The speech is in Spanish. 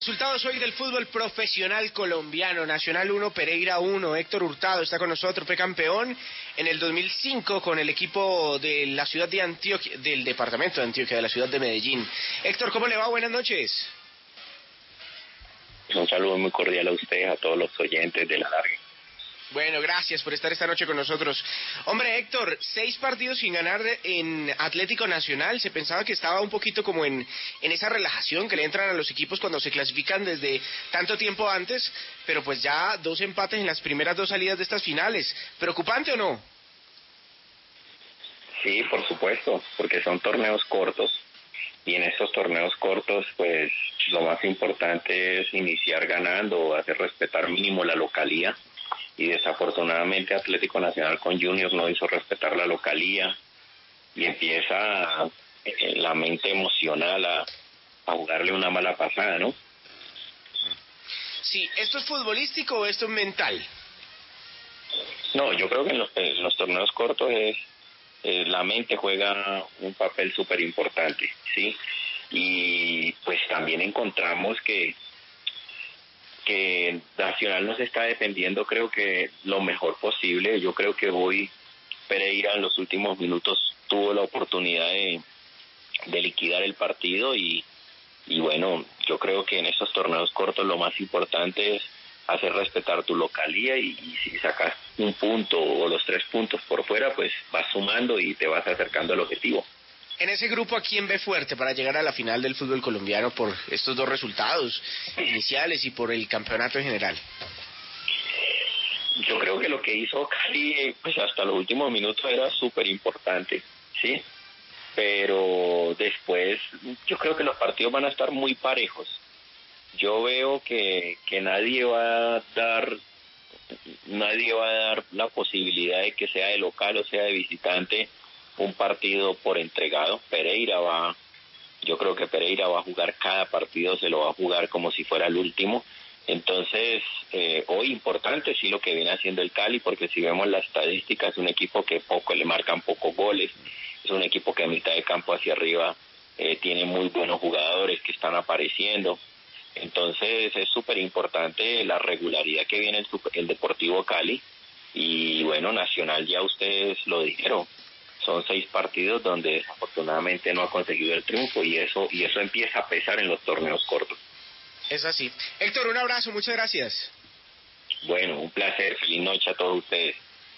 Resultados hoy del fútbol profesional colombiano. Nacional 1, Pereira 1. Héctor Hurtado está con nosotros. Fue campeón en el 2005 con el equipo de la ciudad de Antioquia, del departamento de Antioquia, de la ciudad de Medellín. Héctor, ¿cómo le va? Buenas noches. Un saludo muy cordial a ustedes, a todos los oyentes de la larga. Bueno, gracias por estar esta noche con nosotros. Hombre, Héctor, seis partidos sin ganar en Atlético Nacional. Se pensaba que estaba un poquito como en, en esa relajación que le entran a los equipos cuando se clasifican desde tanto tiempo antes, pero pues ya dos empates en las primeras dos salidas de estas finales. ¿Preocupante o no? Sí, por supuesto, porque son torneos cortos y en esos torneos cortos pues lo más importante es iniciar ganando hacer respetar mínimo la localía y desafortunadamente Atlético Nacional con Junior no hizo respetar la localía y empieza eh, la mente emocional a, a jugarle una mala pasada, ¿no? Sí, ¿esto es futbolístico o esto es mental? No, yo creo que en los, en los torneos cortos es eh, la mente juega un papel súper importante, ¿sí? Y pues también encontramos que que Nacional nos está defendiendo creo que lo mejor posible. Yo creo que hoy Pereira en los últimos minutos tuvo la oportunidad de, liquidar el partido y, y bueno, yo creo que en esos torneos cortos lo más importante es hacer respetar tu localía y, y, si sacas un punto o los tres puntos por fuera, pues vas sumando y te vas acercando al objetivo. En ese grupo, ¿a quién ve fuerte para llegar a la final del fútbol colombiano por estos dos resultados iniciales y por el campeonato en general? Yo creo que lo que hizo Cali, pues hasta los últimos minutos era súper importante, ¿sí? Pero después, yo creo que los partidos van a estar muy parejos. Yo veo que, que nadie va a dar nadie va a dar la posibilidad de que sea de local o sea de visitante un partido por entregado. Pereira va, yo creo que Pereira va a jugar cada partido, se lo va a jugar como si fuera el último. Entonces, eh, hoy importante sí lo que viene haciendo el Cali, porque si vemos las estadísticas, es un equipo que poco le marcan pocos goles, es un equipo que a mitad de campo hacia arriba eh, tiene muy buenos jugadores que están apareciendo. Entonces es súper importante la regularidad que viene el, el Deportivo Cali y bueno, Nacional ya ustedes lo dijeron, son seis partidos donde desafortunadamente no ha conseguido el triunfo y eso y eso empieza a pesar en los torneos cortos. Es así. Héctor, un abrazo, muchas gracias. Bueno, un placer, feliz noche a todos ustedes.